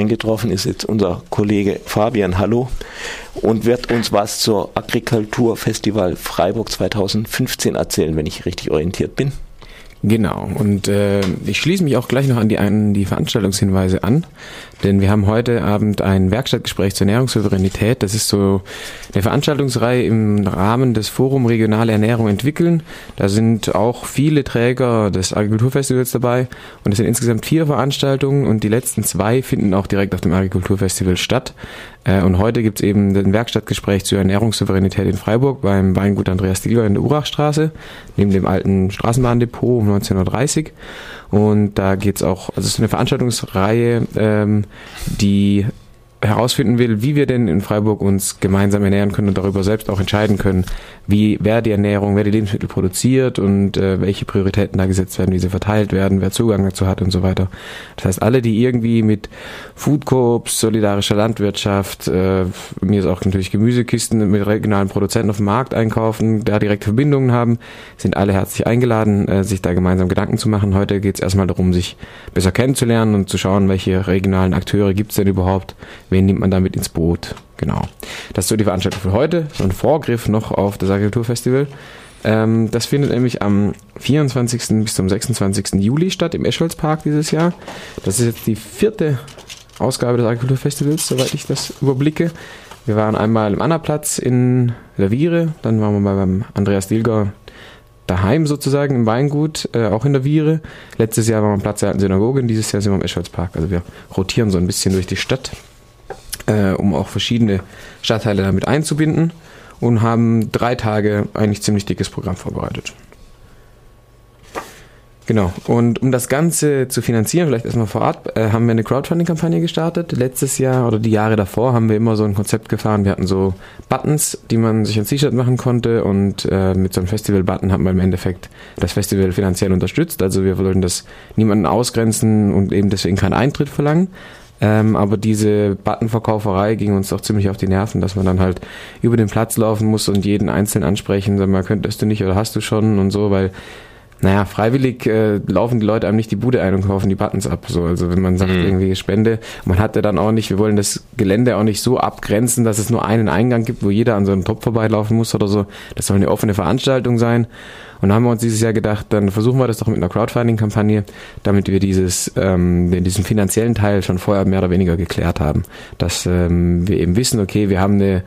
eingetroffen ist jetzt unser Kollege Fabian Hallo und wird uns was zur Agrikulturfestival Freiburg 2015 erzählen, wenn ich richtig orientiert bin. Genau, und äh, ich schließe mich auch gleich noch an die, an die Veranstaltungshinweise an, denn wir haben heute Abend ein Werkstattgespräch zur Ernährungssouveränität. Das ist so eine Veranstaltungsreihe im Rahmen des Forum Regionale Ernährung entwickeln. Da sind auch viele Träger des Agrikulturfestivals dabei und es sind insgesamt vier Veranstaltungen und die letzten zwei finden auch direkt auf dem Agrikulturfestival statt. Äh, und heute gibt's eben ein Werkstattgespräch zur Ernährungssouveränität in Freiburg beim Weingut Andreas Dieger in der Urachstraße, neben dem alten Straßenbahndepot um 1930. Und da geht's auch, also es ist eine Veranstaltungsreihe, ähm, die herausfinden will, wie wir denn in Freiburg uns gemeinsam ernähren können und darüber selbst auch entscheiden können, wie wer die Ernährung, wer die Lebensmittel produziert und äh, welche Prioritäten da gesetzt werden, wie sie verteilt werden, wer Zugang dazu hat und so weiter. Das heißt, alle, die irgendwie mit Food Coops, solidarischer Landwirtschaft, äh, mir ist auch natürlich Gemüsekisten mit regionalen Produzenten auf dem Markt einkaufen, da direkte Verbindungen haben, sind alle herzlich eingeladen, äh, sich da gemeinsam Gedanken zu machen. Heute geht es erstmal darum, sich besser kennenzulernen und zu schauen, welche regionalen Akteure gibt es denn überhaupt, wen nimmt man damit ins Boot? Genau. Das ist so die Veranstaltung für heute. So ein Vorgriff noch auf das Agrikulturfestival. Ähm, das findet nämlich am 24. bis zum 26. Juli statt im Eschholzpark dieses Jahr. Das ist jetzt die vierte Ausgabe des Agrikulturfestivals, soweit ich das überblicke. Wir waren einmal im Annaplatz in der Viere, dann waren wir mal beim Andreas Dilger daheim sozusagen im Weingut, äh, auch in der Viere. Letztes Jahr waren wir am Platz der alten Synagoge, dieses Jahr sind wir im Eschholzpark. Also wir rotieren so ein bisschen durch die Stadt äh, um auch verschiedene Stadtteile damit einzubinden und haben drei Tage eigentlich ziemlich dickes Programm vorbereitet. Genau. Und um das Ganze zu finanzieren, vielleicht erstmal vorab, äh, haben wir eine Crowdfunding-Kampagne gestartet. Letztes Jahr oder die Jahre davor haben wir immer so ein Konzept gefahren. Wir hatten so Buttons, die man sich ein T-Shirt machen konnte und äh, mit so einem Festival-Button haben wir im Endeffekt das Festival finanziell unterstützt. Also wir wollten das niemanden ausgrenzen und eben deswegen keinen Eintritt verlangen. Ähm, aber diese Buttonverkauferei ging uns doch ziemlich auf die Nerven, dass man dann halt über den Platz laufen muss und jeden einzeln ansprechen, sag mal, könntest du nicht oder hast du schon und so, weil naja, freiwillig äh, laufen die Leute einem nicht die Bude ein und kaufen die Buttons ab. So, also wenn man sagt, mhm. irgendwie Spende, man hatte dann auch nicht, wir wollen das Gelände auch nicht so abgrenzen, dass es nur einen Eingang gibt, wo jeder an so einem Topf vorbeilaufen muss oder so. Das soll eine offene Veranstaltung sein. Und da haben wir uns dieses Jahr gedacht, dann versuchen wir das doch mit einer Crowdfunding-Kampagne, damit wir dieses, ähm, diesen finanziellen Teil schon vorher mehr oder weniger geklärt haben. Dass ähm, wir eben wissen, okay, wir haben eine,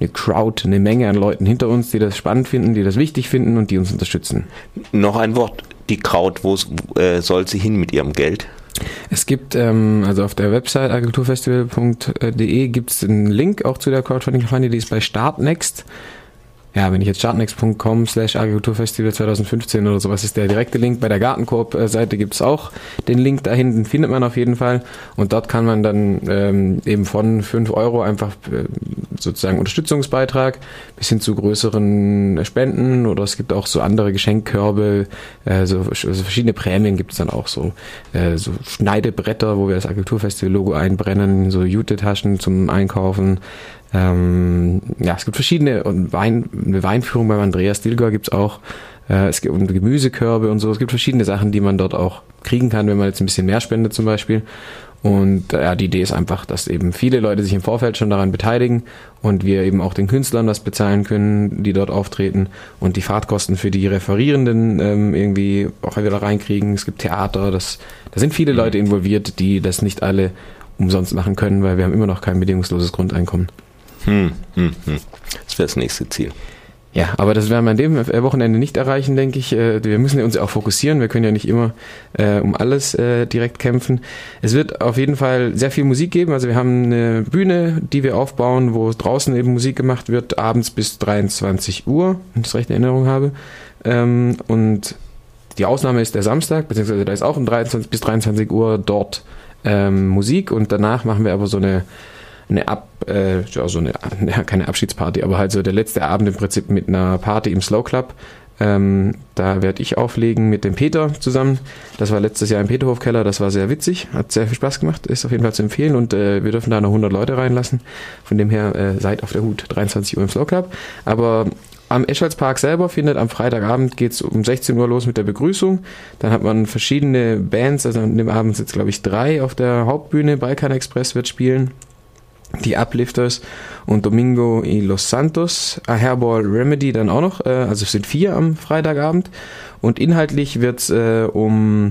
eine Crowd, eine Menge an Leuten hinter uns, die das spannend finden, die das wichtig finden und die uns unterstützen. Noch ein Wort, die Crowd, wo äh, soll sie hin mit ihrem Geld? Es gibt, ähm, also auf der Website agenturfestival.de gibt es einen Link auch zu der Crowdfunding-Kampagne, die ist bei Startnext ja, wenn ich jetzt startnext.com slash Agrikulturfestival 2015 oder sowas ist der direkte Link. Bei der Gartenkorb-Seite gibt's auch den Link dahin, den findet man auf jeden Fall. Und dort kann man dann ähm, eben von 5 Euro einfach äh, sozusagen Unterstützungsbeitrag bis hin zu größeren Spenden oder es gibt auch so andere Geschenkkörbe, äh, so, so verschiedene Prämien gibt's dann auch so, äh, so Schneidebretter, wo wir das Agrikulturfestival-Logo einbrennen, so Jute-Taschen zum Einkaufen, ähm, ja, es gibt verschiedene und Wein, eine Weinführung beim Andreas Dilger gibt's auch. Äh, es gibt Gemüsekörbe und so. Es gibt verschiedene Sachen, die man dort auch kriegen kann, wenn man jetzt ein bisschen mehr spendet zum Beispiel. Und ja, die Idee ist einfach, dass eben viele Leute sich im Vorfeld schon daran beteiligen und wir eben auch den Künstlern was bezahlen können, die dort auftreten und die Fahrtkosten für die Referierenden ähm, irgendwie auch wieder reinkriegen. Es gibt Theater, das, da sind viele mhm. Leute involviert, die das nicht alle umsonst machen können, weil wir haben immer noch kein bedingungsloses Grundeinkommen. Hm, hm, hm. Das wäre das nächste Ziel. Ja, aber das werden wir an dem Wochenende nicht erreichen, denke ich. Äh, wir müssen uns ja auch fokussieren. Wir können ja nicht immer äh, um alles äh, direkt kämpfen. Es wird auf jeden Fall sehr viel Musik geben. Also wir haben eine Bühne, die wir aufbauen, wo draußen eben Musik gemacht wird, abends bis 23 Uhr, wenn ich das recht in Erinnerung habe. Ähm, und die Ausnahme ist der Samstag, beziehungsweise da ist auch um 23 bis 23 Uhr dort ähm, Musik und danach machen wir aber so eine eine Ab, äh, ja, so eine, keine Abschiedsparty, aber halt so der letzte Abend im Prinzip mit einer Party im Slow Club. Ähm, da werde ich auflegen mit dem Peter zusammen. Das war letztes Jahr im Peterhofkeller, das war sehr witzig, hat sehr viel Spaß gemacht, ist auf jeden Fall zu empfehlen und äh, wir dürfen da noch 100 Leute reinlassen. Von dem her äh, seid auf der Hut, 23 Uhr im Slow Club. Aber am Escholzpark selber findet am Freitagabend geht's um 16 Uhr los mit der Begrüßung. Dann hat man verschiedene Bands, also an dem Abend sind glaube ich drei auf der Hauptbühne. Balkan Express wird spielen. Die Uplifters und Domingo y Los Santos, A Hairball Remedy dann auch noch, äh, also es sind vier am Freitagabend. Und inhaltlich wird's äh, um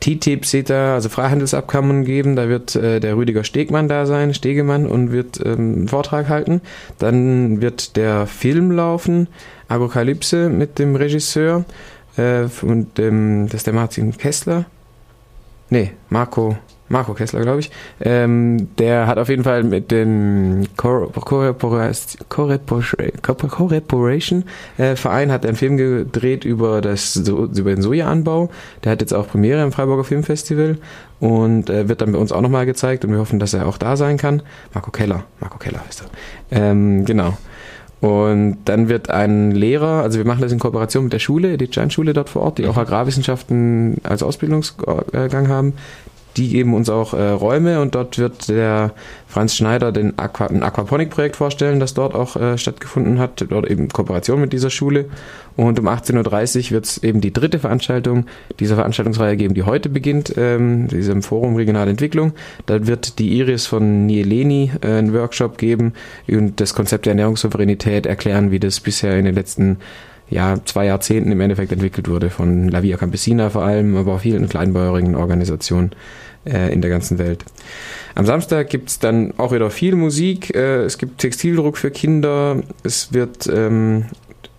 TTIP, CETA, also Freihandelsabkommen geben. Da wird äh, der Rüdiger Stegmann da sein, Stegemann, und wird ähm, einen Vortrag halten. Dann wird der Film laufen, Apokalypse mit dem Regisseur äh, und dem, das ist der Martin Kessler. Nee, Marco, Marco Kessler, glaube ich. Ähm, der hat auf jeden Fall mit dem Corporation äh, Verein hat einen Film gedreht über das über den Sojaanbau. Der hat jetzt auch Premiere im Freiburger Filmfestival und äh, wird dann bei uns auch nochmal gezeigt und wir hoffen, dass er auch da sein kann. Marco Keller, Marco Keller heißt er. Ähm, genau. Und dann wird ein Lehrer, also wir machen das in Kooperation mit der Schule, die Giant-Schule dort vor Ort, die auch Agrarwissenschaften als Ausbildungsgang haben, die geben uns auch äh, Räume und dort wird der Franz Schneider den Aqua, ein Aquaponik-Projekt vorstellen, das dort auch äh, stattgefunden hat, dort eben Kooperation mit dieser Schule. Und um 18.30 Uhr wird es eben die dritte Veranstaltung dieser Veranstaltungsreihe geben, die heute beginnt, ähm, diesem Forum Regionale Entwicklung. Da wird die Iris von Nieleni äh, einen Workshop geben und das Konzept der Ernährungssouveränität erklären, wie das bisher in den letzten ja, zwei Jahrzehnten im Endeffekt entwickelt wurde, von La Via Campesina vor allem, aber auch vielen kleinbäuerigen Organisationen äh, in der ganzen Welt. Am Samstag gibt's dann auch wieder viel Musik, äh, es gibt Textildruck für Kinder, es wird ähm,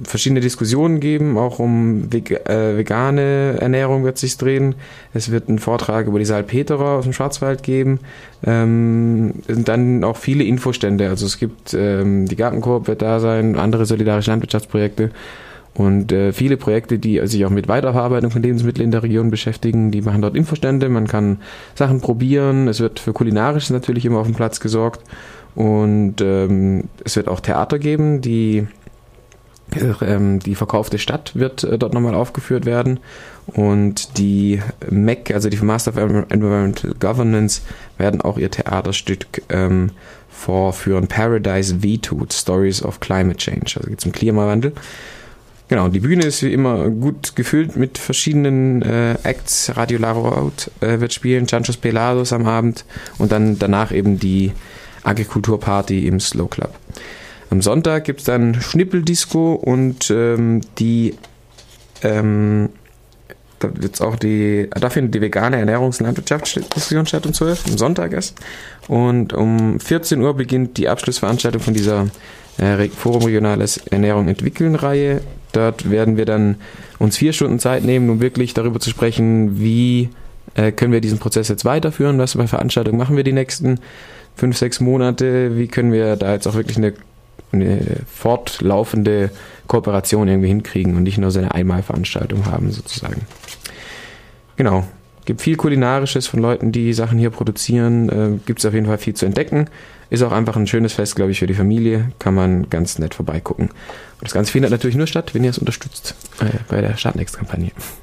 verschiedene Diskussionen geben, auch um äh, vegane Ernährung wird sich drehen. Es wird einen Vortrag über die Salpeterer aus dem Schwarzwald geben. Ähm, und dann auch viele Infostände. Also es gibt ähm, die Gartenkoop wird da sein, andere solidarische Landwirtschaftsprojekte. Und äh, viele Projekte, die sich auch mit Weiterverarbeitung von Lebensmitteln in der Region beschäftigen, die machen dort Infostände, man kann Sachen probieren, es wird für Kulinarisches natürlich immer auf dem Platz gesorgt. Und ähm, es wird auch Theater geben, die ähm, die verkaufte Stadt wird äh, dort nochmal aufgeführt werden. Und die MEC, also die Master of Environmental Governance, werden auch ihr Theaterstück ähm, vorführen. Paradise V2, Stories of Climate Change, also geht es um Klimawandel. Genau, die Bühne ist wie immer gut gefüllt mit verschiedenen äh, Acts. Radio Larout äh, wird spielen, Chanchos Pelados am Abend und dann danach eben die Agrikulturparty im Slow Club. Am Sonntag gibt es dann Schnippeldisco und ähm, die ähm, da wird's auch die, da findet die vegane Ernährungs- und Landwirtschaftsdiskussion statt um 12, am Sonntag erst. Und um 14 Uhr beginnt die Abschlussveranstaltung von dieser äh, Forum Regionales Ernährung entwickeln Reihe. Dort werden wir dann uns vier Stunden Zeit nehmen, um wirklich darüber zu sprechen, wie äh, können wir diesen Prozess jetzt weiterführen, was bei Veranstaltungen machen wir die nächsten fünf, sechs Monate, wie können wir da jetzt auch wirklich eine, eine fortlaufende Kooperation irgendwie hinkriegen und nicht nur so eine Einmalveranstaltung haben sozusagen. Genau. Gibt viel Kulinarisches von Leuten, die Sachen hier produzieren. Äh, Gibt es auf jeden Fall viel zu entdecken. Ist auch einfach ein schönes Fest, glaube ich, für die Familie. Kann man ganz nett vorbeigucken. Und das Ganze findet natürlich nur statt, wenn ihr es unterstützt äh, bei der Startnext-Kampagne.